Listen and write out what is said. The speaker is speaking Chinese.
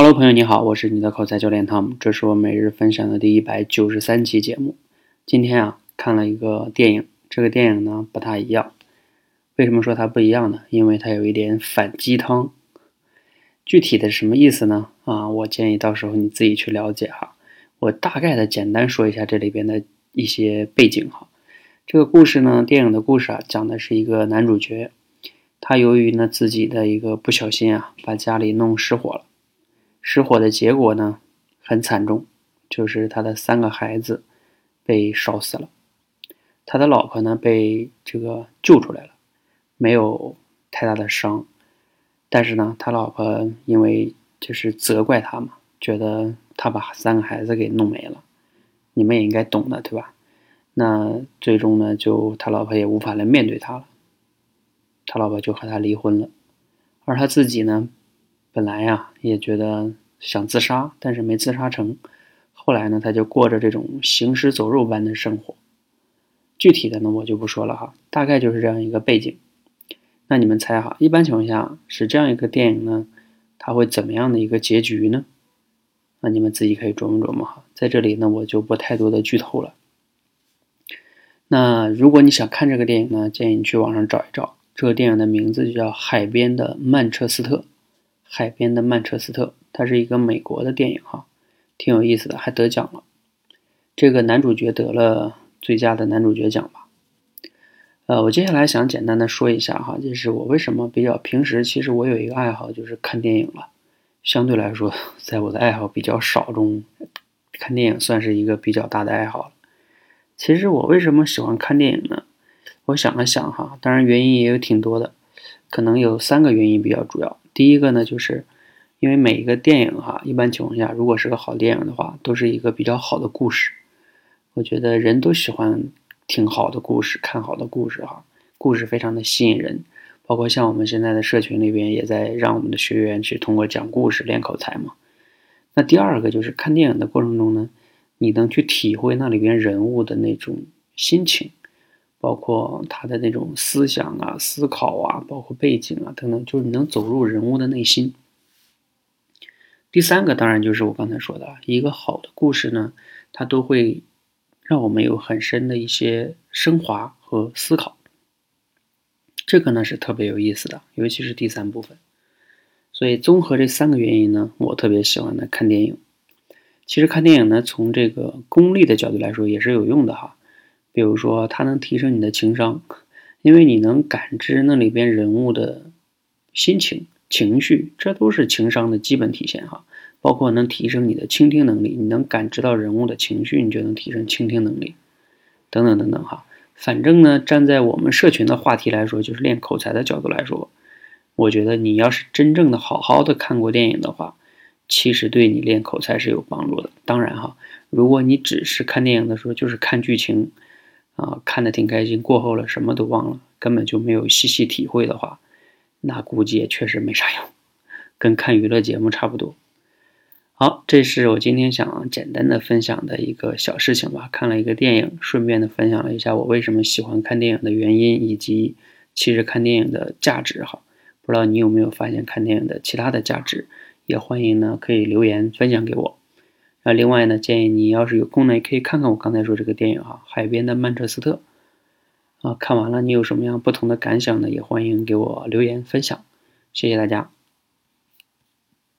Hello，朋友你好，我是你的口才教练汤姆，这是我每日分享的第一百九十三期节目。今天啊，看了一个电影，这个电影呢不太一样。为什么说它不一样呢？因为它有一点反鸡汤。具体的什么意思呢？啊，我建议到时候你自己去了解哈。我大概的简单说一下这里边的一些背景哈。这个故事呢，电影的故事啊，讲的是一个男主角，他由于呢自己的一个不小心啊，把家里弄失火了。失火的结果呢，很惨重，就是他的三个孩子被烧死了，他的老婆呢被这个救出来了，没有太大的伤，但是呢，他老婆因为就是责怪他嘛，觉得他把三个孩子给弄没了，你们也应该懂的，对吧？那最终呢，就他老婆也无法来面对他了，他老婆就和他离婚了，而他自己呢？本来呀，也觉得想自杀，但是没自杀成。后来呢，他就过着这种行尸走肉般的生活。具体的呢，我就不说了哈，大概就是这样一个背景。那你们猜哈，一般情况下是这样一个电影呢，它会怎么样的一个结局呢？那你们自己可以琢磨琢磨哈。在这里呢，我就不太多的剧透了。那如果你想看这个电影呢，建议你去网上找一找，这个电影的名字就叫《海边的曼彻斯特》。海边的曼彻斯特，它是一个美国的电影哈，挺有意思的，还得奖了。这个男主角得了最佳的男主角奖吧。呃，我接下来想简单的说一下哈，就是我为什么比较平时，其实我有一个爱好就是看电影了。相对来说，在我的爱好比较少中，看电影算是一个比较大的爱好。其实我为什么喜欢看电影呢？我想了想哈，当然原因也有挺多的，可能有三个原因比较主要。第一个呢，就是因为每一个电影哈，一般情况下，如果是个好电影的话，都是一个比较好的故事。我觉得人都喜欢听好的故事，看好的故事哈，故事非常的吸引人。包括像我们现在的社群里边，也在让我们的学员去通过讲故事练口才嘛。那第二个就是看电影的过程中呢，你能去体会那里边人物的那种心情。包括他的那种思想啊、思考啊，包括背景啊等等，就是你能走入人物的内心。第三个当然就是我刚才说的，一个好的故事呢，它都会让我们有很深的一些升华和思考。这个呢是特别有意思的，尤其是第三部分。所以综合这三个原因呢，我特别喜欢的看电影。其实看电影呢，从这个功利的角度来说，也是有用的哈。比如说，它能提升你的情商，因为你能感知那里边人物的心情、情绪，这都是情商的基本体现哈。包括能提升你的倾听能力，你能感知到人物的情绪，你就能提升倾听能力，等等等等哈。反正呢，站在我们社群的话题来说，就是练口才的角度来说，我觉得你要是真正的好好的看过电影的话，其实对你练口才是有帮助的。当然哈，如果你只是看电影的时候就是看剧情。啊，看的挺开心，过后了什么都忘了，根本就没有细细体会的话，那估计也确实没啥用，跟看娱乐节目差不多。好，这是我今天想简单的分享的一个小事情吧。看了一个电影，顺便的分享了一下我为什么喜欢看电影的原因，以及其实看电影的价值哈。不知道你有没有发现看电影的其他的价值？也欢迎呢可以留言分享给我。那另外呢，建议你要是有空呢，也可以看看我刚才说这个电影啊，《海边的曼彻斯特》啊，看完了你有什么样不同的感想呢？也欢迎给我留言分享，谢谢大家。